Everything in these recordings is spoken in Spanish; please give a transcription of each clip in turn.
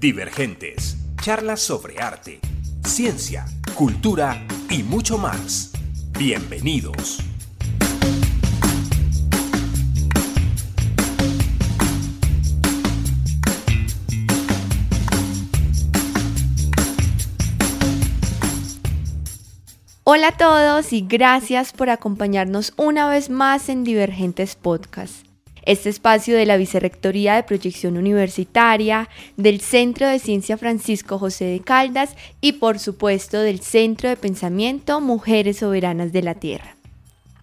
Divergentes, charlas sobre arte, ciencia, cultura y mucho más. Bienvenidos. Hola a todos y gracias por acompañarnos una vez más en Divergentes Podcast. Este espacio de la Vicerrectoría de Proyección Universitaria, del Centro de Ciencia Francisco José de Caldas y por supuesto del Centro de Pensamiento Mujeres Soberanas de la Tierra.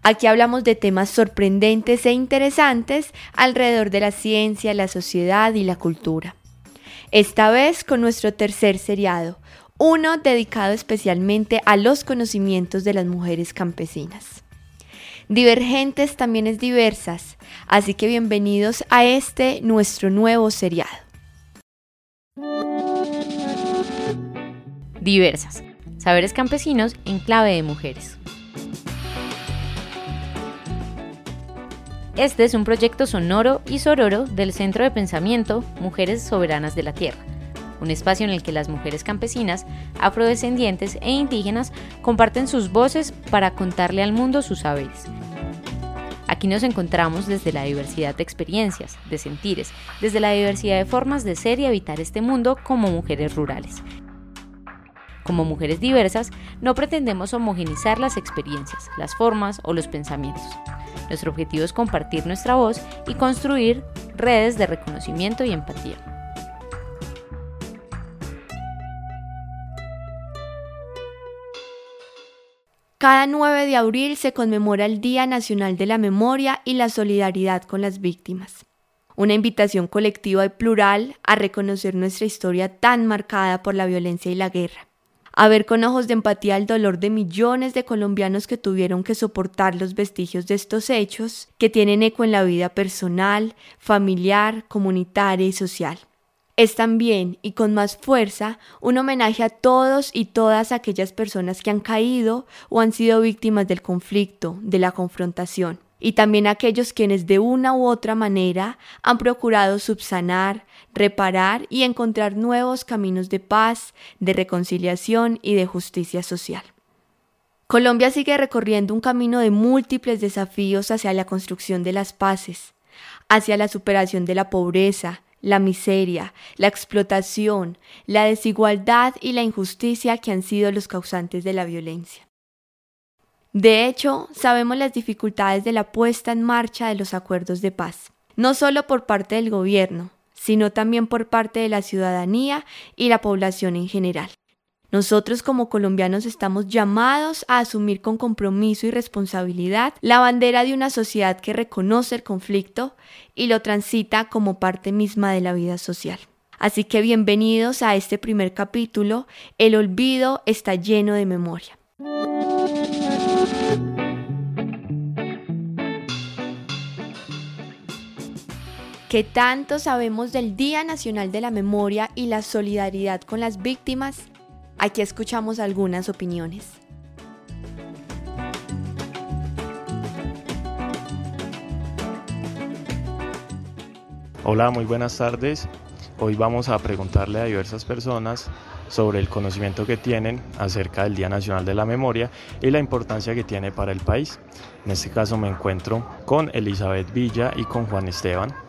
Aquí hablamos de temas sorprendentes e interesantes alrededor de la ciencia, la sociedad y la cultura. Esta vez con nuestro tercer seriado, uno dedicado especialmente a los conocimientos de las mujeres campesinas. Divergentes también es diversas, así que bienvenidos a este nuestro nuevo seriado. Diversas, saberes campesinos en clave de mujeres. Este es un proyecto sonoro y sororo del Centro de Pensamiento Mujeres Soberanas de la Tierra un espacio en el que las mujeres campesinas, afrodescendientes e indígenas comparten sus voces para contarle al mundo sus saberes. Aquí nos encontramos desde la diversidad de experiencias, de sentires, desde la diversidad de formas de ser y habitar este mundo como mujeres rurales. Como mujeres diversas, no pretendemos homogenizar las experiencias, las formas o los pensamientos. Nuestro objetivo es compartir nuestra voz y construir redes de reconocimiento y empatía. Cada 9 de abril se conmemora el Día Nacional de la Memoria y la Solidaridad con las Víctimas. Una invitación colectiva y plural a reconocer nuestra historia tan marcada por la violencia y la guerra. A ver con ojos de empatía el dolor de millones de colombianos que tuvieron que soportar los vestigios de estos hechos, que tienen eco en la vida personal, familiar, comunitaria y social es también y con más fuerza un homenaje a todos y todas aquellas personas que han caído o han sido víctimas del conflicto, de la confrontación, y también a aquellos quienes de una u otra manera han procurado subsanar, reparar y encontrar nuevos caminos de paz, de reconciliación y de justicia social. Colombia sigue recorriendo un camino de múltiples desafíos hacia la construcción de las paces, hacia la superación de la pobreza, la miseria, la explotación, la desigualdad y la injusticia que han sido los causantes de la violencia. De hecho, sabemos las dificultades de la puesta en marcha de los acuerdos de paz, no solo por parte del gobierno, sino también por parte de la ciudadanía y la población en general. Nosotros como colombianos estamos llamados a asumir con compromiso y responsabilidad la bandera de una sociedad que reconoce el conflicto y lo transita como parte misma de la vida social. Así que bienvenidos a este primer capítulo, El olvido está lleno de memoria. ¿Qué tanto sabemos del Día Nacional de la Memoria y la solidaridad con las víctimas? Aquí escuchamos algunas opiniones. Hola, muy buenas tardes. Hoy vamos a preguntarle a diversas personas sobre el conocimiento que tienen acerca del Día Nacional de la Memoria y la importancia que tiene para el país. En este caso me encuentro con Elizabeth Villa y con Juan Esteban.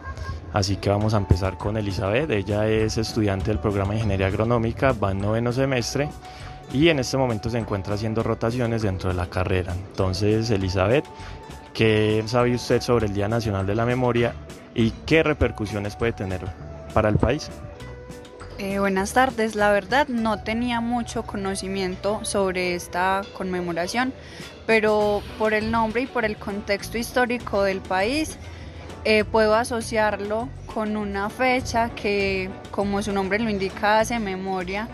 Así que vamos a empezar con Elizabeth. Ella es estudiante del programa de Ingeniería Agronómica, va en noveno semestre y en este momento se encuentra haciendo rotaciones dentro de la carrera. Entonces, Elizabeth, ¿qué sabe usted sobre el Día Nacional de la Memoria y qué repercusiones puede tener para el país? Eh, buenas tardes, la verdad no tenía mucho conocimiento sobre esta conmemoración, pero por el nombre y por el contexto histórico del país, eh, puedo asociarlo con una fecha que, como su nombre lo indica, hace memoria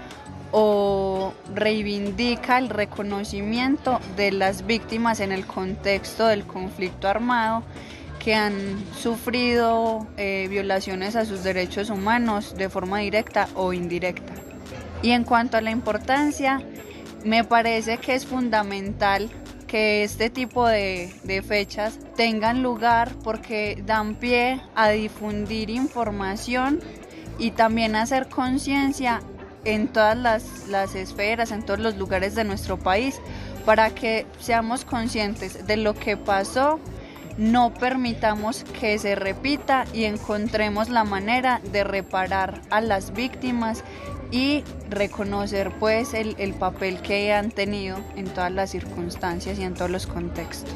o reivindica el reconocimiento de las víctimas en el contexto del conflicto armado que han sufrido eh, violaciones a sus derechos humanos de forma directa o indirecta. Y en cuanto a la importancia, me parece que es fundamental que este tipo de, fechas tengan lugar porque dan pie a difundir información y también hacer conciencia en todas las, esferas, en todos los lugares de nuestro país, para que seamos conscientes de lo que pasó, no permitamos que se repita y encontremos la manera de reparar a las víctimas y reconocer pues el, el papel que han tenido en todas las circunstancias y en todos los contextos.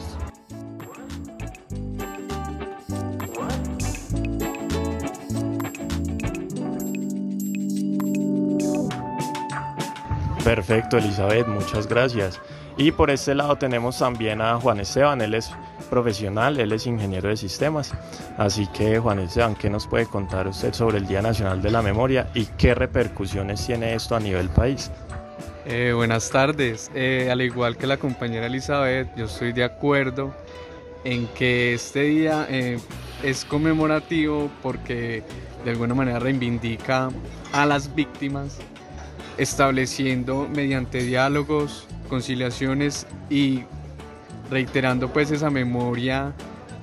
Perfecto, Elizabeth, muchas gracias. Y por este lado tenemos también a Juan Esteban, él es profesional, él es ingeniero de sistemas. Así que Juan Esteban, ¿qué nos puede contar usted sobre el Día Nacional de la Memoria y qué repercusiones tiene esto a nivel país? Eh, buenas tardes. Eh, al igual que la compañera Elizabeth, yo estoy de acuerdo en que este día eh, es conmemorativo porque de alguna manera reivindica a las víctimas estableciendo mediante diálogos, conciliaciones y reiterando pues esa memoria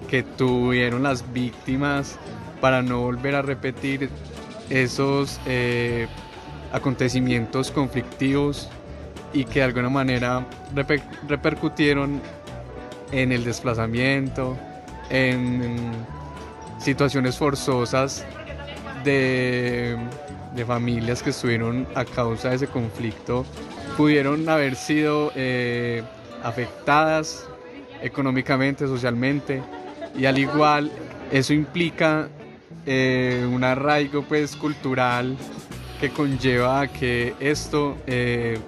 que tuvieron las víctimas para no volver a repetir esos eh, acontecimientos conflictivos y que de alguna manera repercutieron en el desplazamiento, en situaciones forzosas de de familias que estuvieron a causa de ese conflicto pudieron haber sido eh, afectadas económicamente, socialmente y al igual eso implica eh, un arraigo pues cultural que conlleva a que esto eh,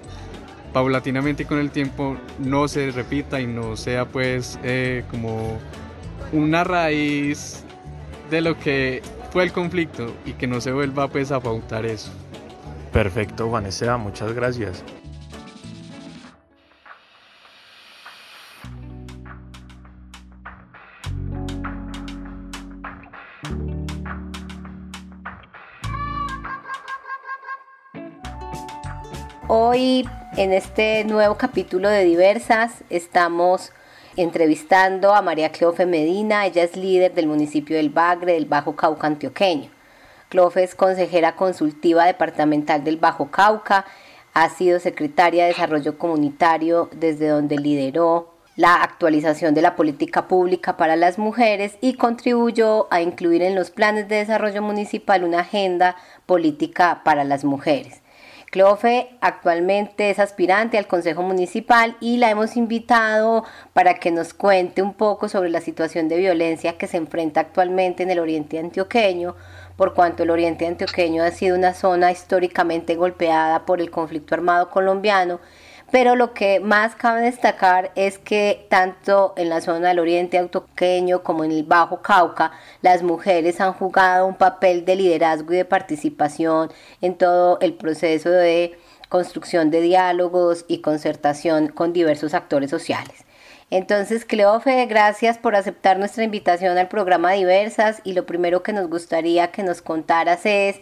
paulatinamente y con el tiempo no se repita y no sea pues como una raíz de lo que fue el conflicto y que no se vuelva pues a pautar eso. Perfecto, Vanessa, muchas gracias. Hoy en este nuevo capítulo de Diversas estamos entrevistando a María Cleofe Medina. Ella es líder del municipio del Bagre, del Bajo Cauca antioqueño. Cleofe es consejera consultiva departamental del Bajo Cauca. Ha sido secretaria de Desarrollo Comunitario desde donde lideró la actualización de la política pública para las mujeres y contribuyó a incluir en los planes de desarrollo municipal una agenda política para las mujeres. Cleofe actualmente es aspirante al Consejo Municipal y la hemos invitado para que nos cuente un poco sobre la situación de violencia que se enfrenta actualmente en el oriente antioqueño, por cuanto el oriente antioqueño ha sido una zona históricamente golpeada por el conflicto armado colombiano pero lo que más cabe destacar es que tanto en la zona del oriente autoqueño como en el Bajo Cauca, las mujeres han jugado un papel de liderazgo y de participación en todo el proceso de construcción de diálogos y concertación con diversos actores sociales. Entonces, Cleofe, gracias por aceptar nuestra invitación al programa Diversas y lo primero que nos gustaría que nos contaras es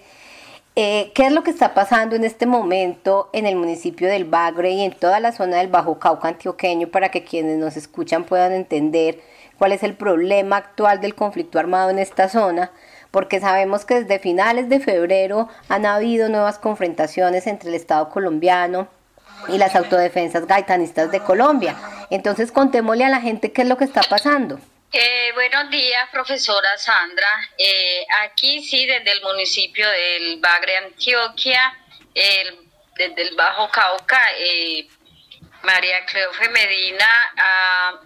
eh, ¿Qué es lo que está pasando en este momento en el municipio del Bagre y en toda la zona del Bajo Cauca antioqueño para que quienes nos escuchan puedan entender cuál es el problema actual del conflicto armado en esta zona? Porque sabemos que desde finales de febrero han habido nuevas confrontaciones entre el Estado colombiano y las autodefensas gaitanistas de Colombia. Entonces contémosle a la gente qué es lo que está pasando. Eh, buenos días, profesora Sandra. Eh, aquí sí, desde el municipio del Bagre, Antioquia, desde el Bajo Cauca, eh, María Cleofe Medina ha,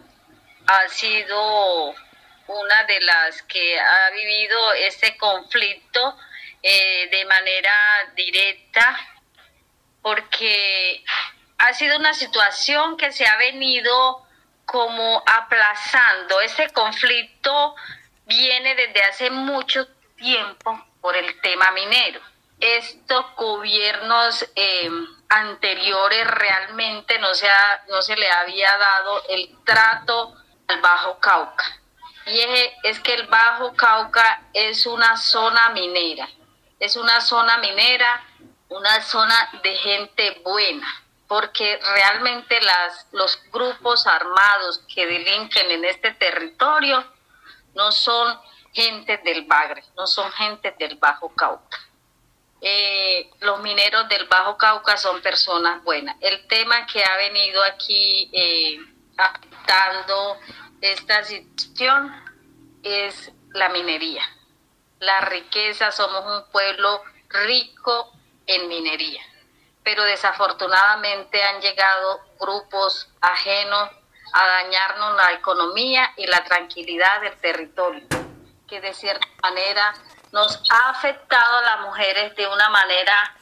ha sido una de las que ha vivido este conflicto de manera directa, porque ha sido una situación que se ha venido como aplazando. Ese conflicto viene desde hace mucho tiempo por el tema minero. Estos gobiernos em, anteriores realmente no se, no se le había dado el trato al Bajo Cauca. Y es que el Bajo Cauca es una zona minera, es una zona minera, una zona de gente buena porque realmente las, los grupos armados que delinquen en este territorio no son gente del Bagre, no son gente del Bajo Cauca. eh, los mineros del Bajo Cauca son personas buenas. El tema que ha venido aquí eh, afectando esta situación es la minería. La riqueza, somos un pueblo rico en minería, pero desafortunadamente han llegado grupos ajenos a dañarnos la economía y la tranquilidad del territorio, que de cierta manera nos ha afectado a las mujeres de una manera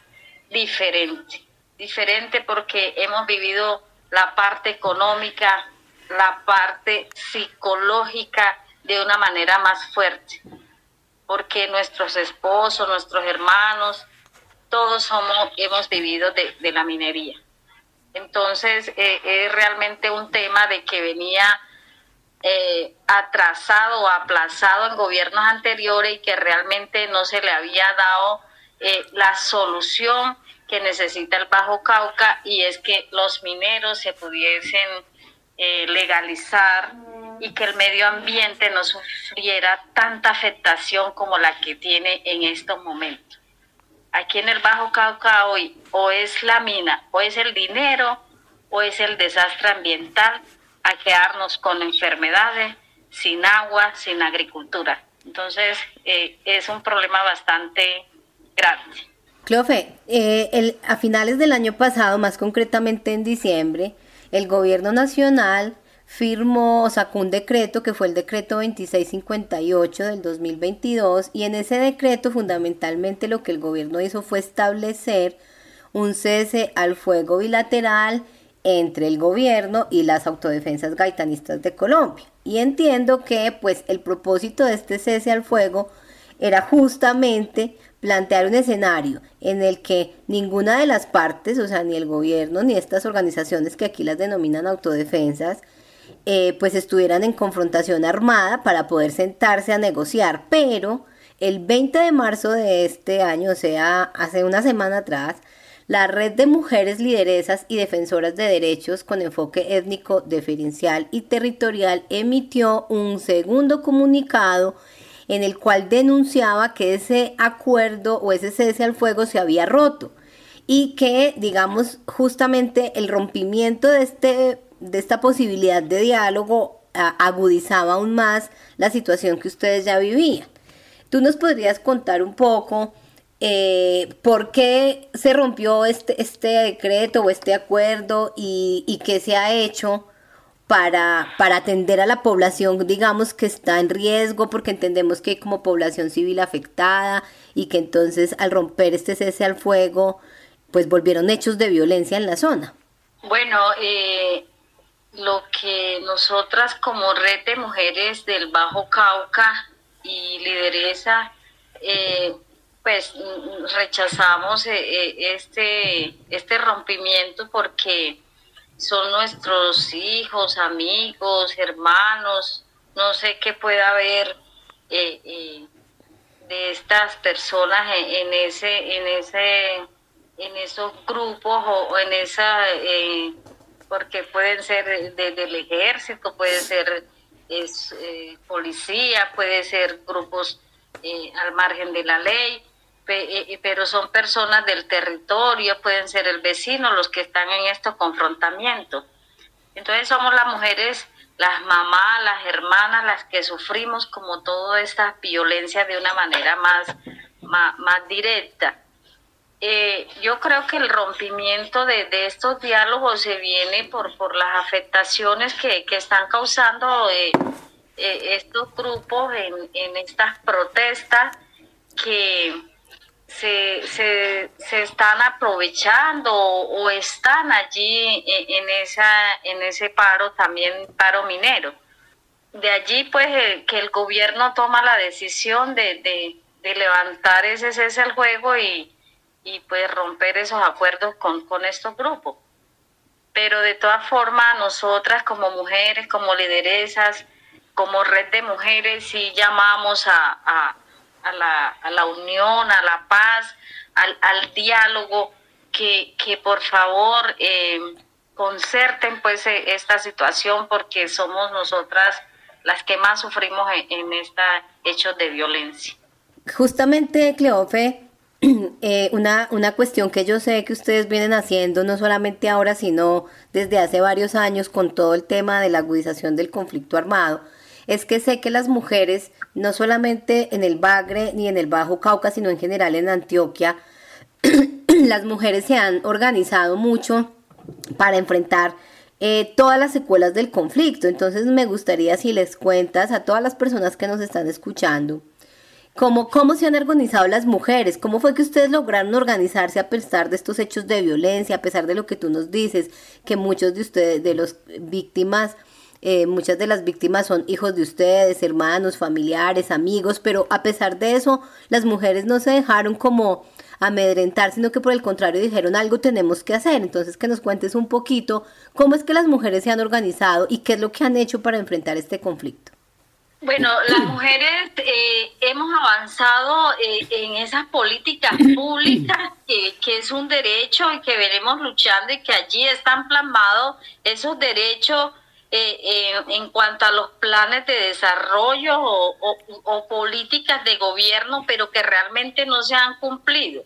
diferente. Diferente porque hemos vivido la parte económica, la parte psicológica de una manera más fuerte. Porque nuestros esposos, nuestros hermanos, todos somos, hemos vivido de, la minería. Entonces, eh, es realmente un tema de que venía eh, atrasado o aplazado en gobiernos anteriores y que realmente no se le había dado eh, la solución que necesita el Bajo Cauca y es que los mineros se pudiesen legalizar y que el medio ambiente no sufriera tanta afectación como la que tiene en estos momentos. Aquí en el Bajo Cauca hoy o es la mina, o es el dinero, o es el desastre ambiental a quedarnos con enfermedades, sin agua, sin agricultura. Entonces, eh, es un problema bastante grande. Clofe, eh, el, a finales del año pasado, más concretamente en diciembre, el gobierno nacional firmó, sacó un decreto que fue el decreto 2658 del 2022 y en ese decreto fundamentalmente lo que el gobierno hizo fue establecer un cese al fuego bilateral entre el gobierno y las autodefensas gaitanistas de Colombia. Y entiendo que pues el propósito de este cese al fuego era justamente plantear un escenario en el que ninguna de las partes, o sea, ni el gobierno ni estas organizaciones que aquí las denominan autodefensas, eh, pues estuvieran en confrontación armada para poder sentarse a negociar. Pero el 20 de marzo de este año, o sea, hace una semana atrás, la Red de Mujeres Lideresas y Defensoras de Derechos con enfoque étnico, diferencial y territorial emitió un segundo comunicado en el cual denunciaba que ese acuerdo o ese cese al fuego se había roto y que, digamos, justamente el rompimiento de, este, de esta posibilidad de diálogo agudizaba aún más la situación que ustedes ya vivían. ¿Tú nos podrías contar un poco eh, por qué se rompió este, este decreto o este acuerdo y, y qué se ha hecho para, para atender a la población, digamos, que está en riesgo, porque entendemos que hay como población civil afectada y que entonces al romper este cese al fuego, pues volvieron hechos de violencia en la zona. Bueno, eh, lo que nosotras como red de mujeres del Bajo Cauca y lideresa, eh, pues rechazamos eh, este, este rompimiento porque son nuestros hijos, amigos, hermanos, no sé qué pueda haber eh, eh, de estas personas en, ese, en ese, en esos grupos o, en esa, eh, porque pueden ser del ejército, puede ser es, policía, puede ser grupos al margen de la ley eh, eh, pero son personas del territorio, pueden ser el vecino los que están en estos confrontamientos. Entonces somos las mujeres, las mamás, las hermanas, las que sufrimos como toda esta violencia de una manera más, más, directa. Eh, yo creo que el rompimiento de, estos diálogos se viene por, por las afectaciones que, están causando estos grupos en, en estas protestas que se, se, se están aprovechando o, están allí en, esa, en ese paro, también paro minero. De allí, pues, que el gobierno toma la decisión de, de, levantar ese cese al juego y, y pues romper esos acuerdos con, con estos grupos. Pero de todas formas, nosotras como mujeres, como lideresas, como red de mujeres, sí llamamos a a la, a la unión, a la paz, al, diálogo, que, que, por favor eh, concerten pues e, esta situación porque somos nosotras las que más sufrimos en, en estos hechos de violencia. Justamente, Cleofe, eh, una, una cuestión que yo sé que ustedes vienen haciendo, no solamente ahora, sino desde hace varios años con todo el tema de la agudización del conflicto armado, es que sé que las mujeres, no solamente en el Bagre ni en el Bajo Cauca, sino en general en Antioquia, las mujeres se han organizado mucho para enfrentar eh, todas las secuelas del conflicto. Entonces me gustaría si les cuentas a todas las personas que nos están escuchando, cómo, cómo se han organizado las mujeres, cómo fue que ustedes lograron organizarse a pesar de estos hechos de violencia, a pesar de lo que tú nos dices, que muchos de ustedes, de los víctimas, eh, muchas de las víctimas son hijos de ustedes, hermanos, familiares, amigos, pero a pesar de eso, las mujeres no se dejaron como amedrentar, sino que por el contrario dijeron algo tenemos que hacer. Entonces que nos cuentes un poquito cómo es que las mujeres se han organizado y qué es lo que han hecho para enfrentar este conflicto. Bueno, las mujeres eh, hemos avanzado eh, en esas políticas públicas que, que, es un derecho y que venimos luchando y que allí están plasmados esos derechos eh, en cuanto a los planes de desarrollo o, políticas de gobierno, pero que realmente no se han cumplido.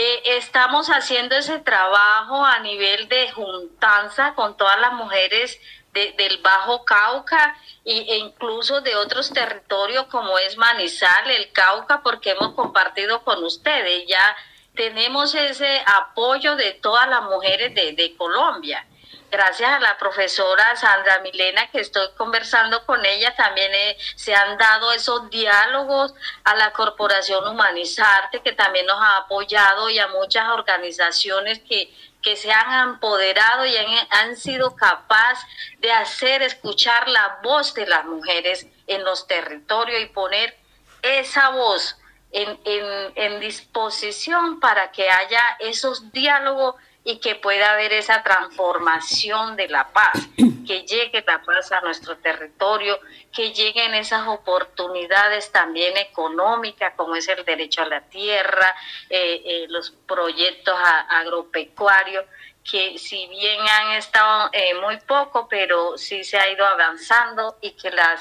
Eh, estamos haciendo ese trabajo a nivel de juntanza con todas las mujeres del Bajo Cauca e incluso de otros territorios como es Manizal, el Cauca, porque hemos compartido con ustedes. Ya tenemos ese apoyo de todas las mujeres de, de Colombia gracias a la profesora Sandra Milena que estoy conversando con ella, también eh, se han dado esos diálogos a la Corporación Humanizarte que también nos ha apoyado y a muchas organizaciones que, que se han empoderado y han, sido capaces de hacer escuchar la voz de las mujeres en los territorios y poner esa voz en, en disposición para que haya esos diálogos y que pueda haber esa transformación de la paz, que llegue la paz a nuestro territorio, que lleguen esas oportunidades también económicas, como es el derecho a la tierra, eh, eh, los proyectos agropecuarios, que si bien han estado eh, muy poco, pero sí se ha ido avanzando y que las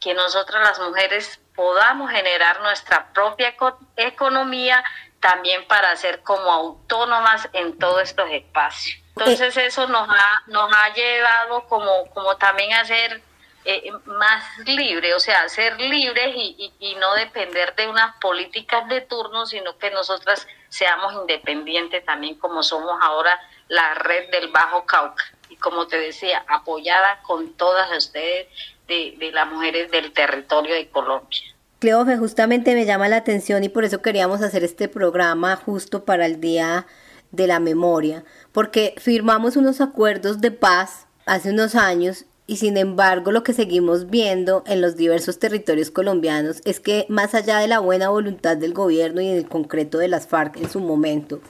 que nosotras las mujeres podamos generar nuestra propia economía también para ser como autónomas en todos estos espacios. Entonces eso nos ha, nos ha llevado como, como también a ser eh, más libre, o sea, ser libres y, y, no depender de unas políticas de turno, sino que nosotras seamos independientes también como somos ahora la red del Bajo Cauca. Y como te decía, apoyada con todas ustedes de, de las mujeres del territorio de Colombia. Cleofe, justamente me llama la atención y por eso queríamos hacer este programa justo para el Día de la Memoria, porque firmamos unos acuerdos de paz hace unos años y sin embargo lo que seguimos viendo en los diversos territorios colombianos es que más allá de la buena voluntad del gobierno y en el concreto de las FARC en su momento,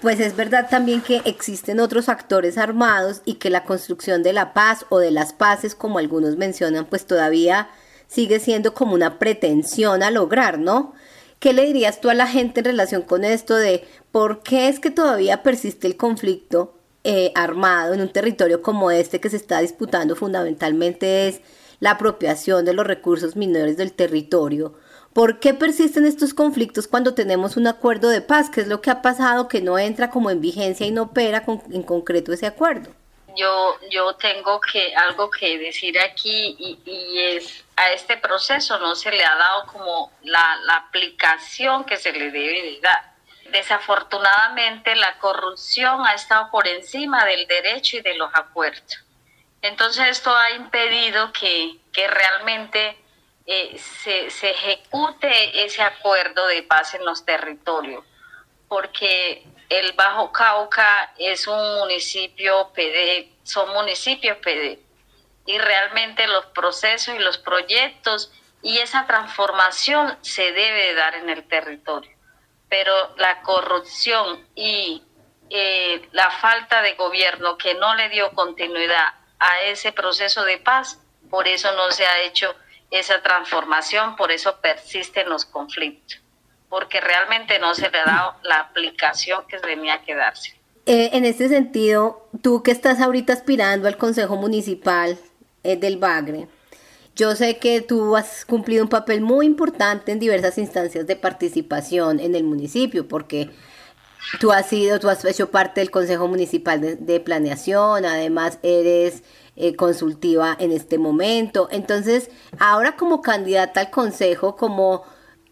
pues es verdad también que existen otros actores armados y que la construcción de la paz o de las paces, como algunos mencionan, pues todavía sigue siendo como una pretensión a lograr, ¿no? ¿Qué le dirías tú a la gente en relación con esto de por qué es que todavía persiste el conflicto eh, armado en un territorio como este que se está disputando fundamentalmente es la apropiación de los recursos minores del territorio? ¿Por qué persisten estos conflictos cuando tenemos un acuerdo de paz? ¿Qué es lo que ha pasado que no entra como en vigencia y no opera en concreto ese acuerdo? Yo, yo tengo que algo que decir aquí y, es a este proceso no se le ha dado como la, la aplicación que se le debe de dar. Desafortunadamente la corrupción ha estado por encima del derecho y de los acuerdos. Entonces esto ha impedido que, que realmente eh, se, se ejecute ese acuerdo de paz en los territorios, porque el Bajo Cauca es un municipio PD, son municipios PD, y realmente los procesos y los proyectos y esa transformación se debe dar en el territorio. Pero la corrupción y eh, la falta de gobierno que no le dio continuidad a ese proceso de paz, por eso no se ha hecho esa transformación, por eso persisten los conflictos porque realmente no se le ha dado la aplicación que tenía que darse. Eh, en este sentido, tú que estás ahorita aspirando al Consejo Municipal eh, del Bagre, Yo sé que tú has cumplido un papel muy importante en diversas instancias de participación en el municipio, porque tú has sido, tú has hecho parte del Consejo Municipal de, Planeación, además eres eh, consultiva en este momento. Entonces, ahora como candidata al Consejo, como,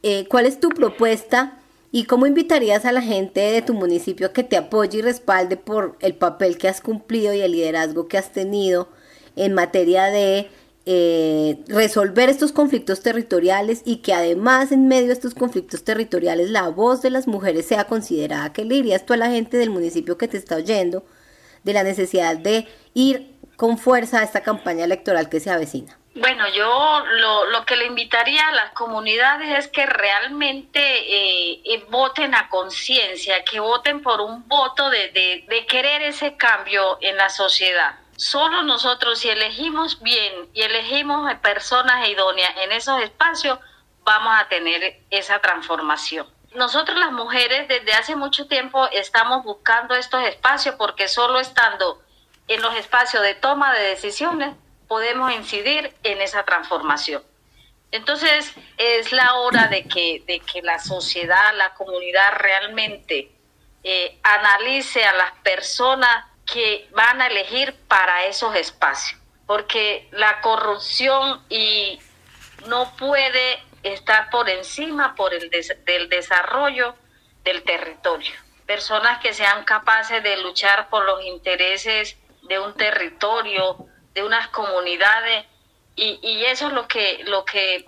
eh, ¿cuál es tu propuesta? ¿Y cómo invitarías a la gente de tu municipio a que te apoye y respalde por el papel que has cumplido y el liderazgo que has tenido en materia de eh, resolver estos conflictos territoriales y que además en medio de estos conflictos territoriales la voz de las mujeres sea considerada? ¿Qué le dirías tú a la gente del municipio que te está oyendo de la necesidad de ir con fuerza a esta campaña electoral que se avecina? Bueno, yo lo, lo, que le invitaría a las comunidades es que realmente eh, eh, voten a conciencia, que voten por un voto de, de, de, querer ese cambio en la sociedad. Solo nosotros, si elegimos bien y elegimos personas idóneas en esos espacios, vamos a tener esa transformación. Nosotros las mujeres desde hace mucho tiempo estamos buscando estos espacios porque solo estando en los espacios de toma de decisiones podemos incidir en esa transformación. Entonces es la hora de que, de que la sociedad, la comunidad realmente eh, analice a las personas que van a elegir para esos espacios, porque la corrupción y no puede estar por encima por el del desarrollo del territorio. Personas que sean capaces de luchar por los intereses de un territorio, de unas comunidades y, y, eso es lo que, lo que,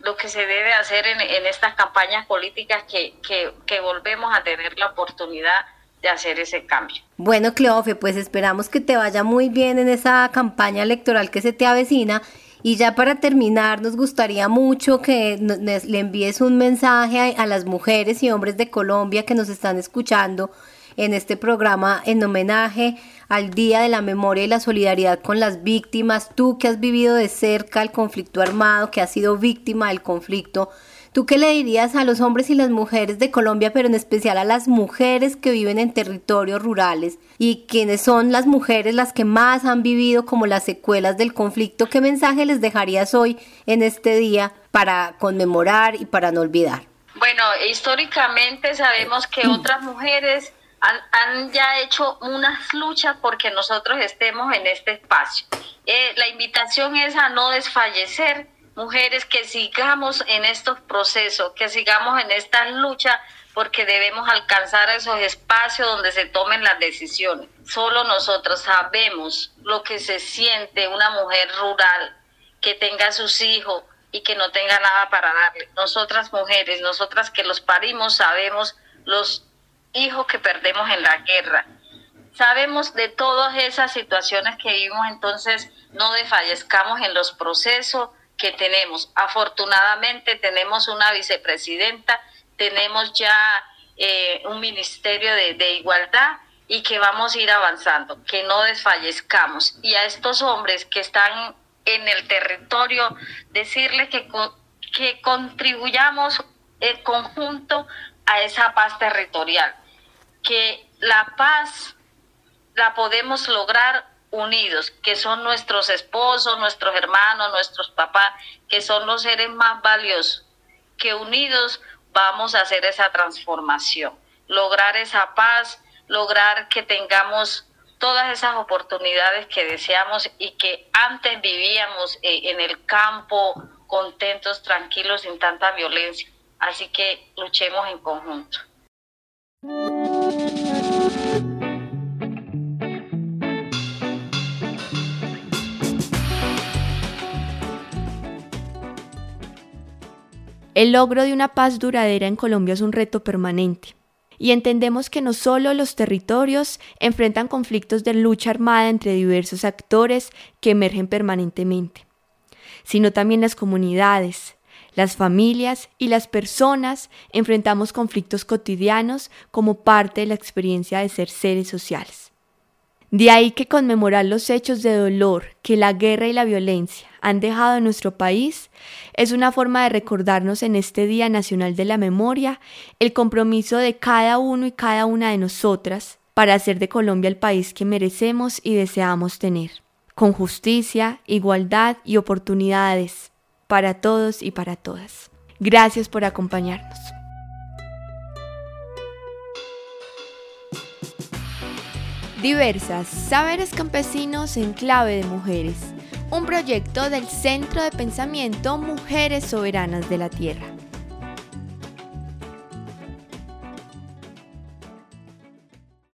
lo que se debe hacer en, en estas campañas políticas que, que, que volvemos a tener la oportunidad de hacer ese cambio. Bueno, Cleofe, pues esperamos que te vaya muy bien en esa campaña electoral que se te avecina. Y ya para terminar, nos gustaría mucho que le envíes un mensaje a las mujeres y hombres de Colombia que nos están escuchando en este programa en homenaje al Día de la Memoria y la Solidaridad con las víctimas, tú que has vivido de cerca el conflicto armado, que has sido víctima del conflicto, ¿tú qué le dirías a los hombres y las mujeres de Colombia, pero en especial a las mujeres que viven en territorios rurales y quienes son las mujeres las que más han vivido como las secuelas del conflicto? ¿Qué mensaje les dejarías hoy en este día para conmemorar y para no olvidar? Bueno, históricamente sabemos que otras mujeres han, ya hecho unas luchas porque nosotros estemos en este espacio. Eh, la invitación es a no desfallecer, mujeres, que sigamos en estos procesos, que sigamos en esta lucha porque debemos alcanzar esos espacios donde se tomen las decisiones. Solo nosotros sabemos lo que se siente una mujer rural que tenga sus hijos y que no tenga nada para darle. Nosotras mujeres, nosotras que los parimos, sabemos los hijos que perdemos en la guerra. Sabemos de todas esas situaciones que vivimos, entonces no desfallezcamos en los procesos que tenemos. Afortunadamente tenemos una vicepresidenta, tenemos ya eh, un ministerio de, igualdad y que vamos a ir avanzando, que no desfallezcamos. Y a estos hombres que están en el territorio, decirles que, que contribuyamos en conjunto a esa paz territorial que la paz la podemos lograr unidos, que son nuestros esposos, nuestros hermanos, nuestros papás, que son los seres más valiosos, que unidos vamos a hacer esa transformación, lograr esa paz, lograr que tengamos todas esas oportunidades que deseamos y que antes vivíamos eh, en el campo contentos, tranquilos, sin tanta violencia. Así que luchemos en conjunto. El logro de una paz duradera en Colombia es un reto permanente. Y entendemos que no solo los territorios enfrentan conflictos de lucha armada entre diversos actores que emergen permanentemente, sino también las comunidades, las familias y las personas enfrentamos conflictos cotidianos como parte de la experiencia de ser seres sociales. De ahí que conmemorar los hechos de dolor que la guerra y la violencia han dejado en nuestro país es una forma de recordarnos en este Día Nacional de la Memoria el compromiso de cada uno y cada una de nosotras para hacer de Colombia el país que merecemos y deseamos tener con justicia, igualdad y oportunidades para todos y para todas. Gracias por acompañarnos. Diversas, Saberes Campesinos en Clave de Mujeres, un proyecto del Centro de Pensamiento Mujeres Soberanas de la Tierra.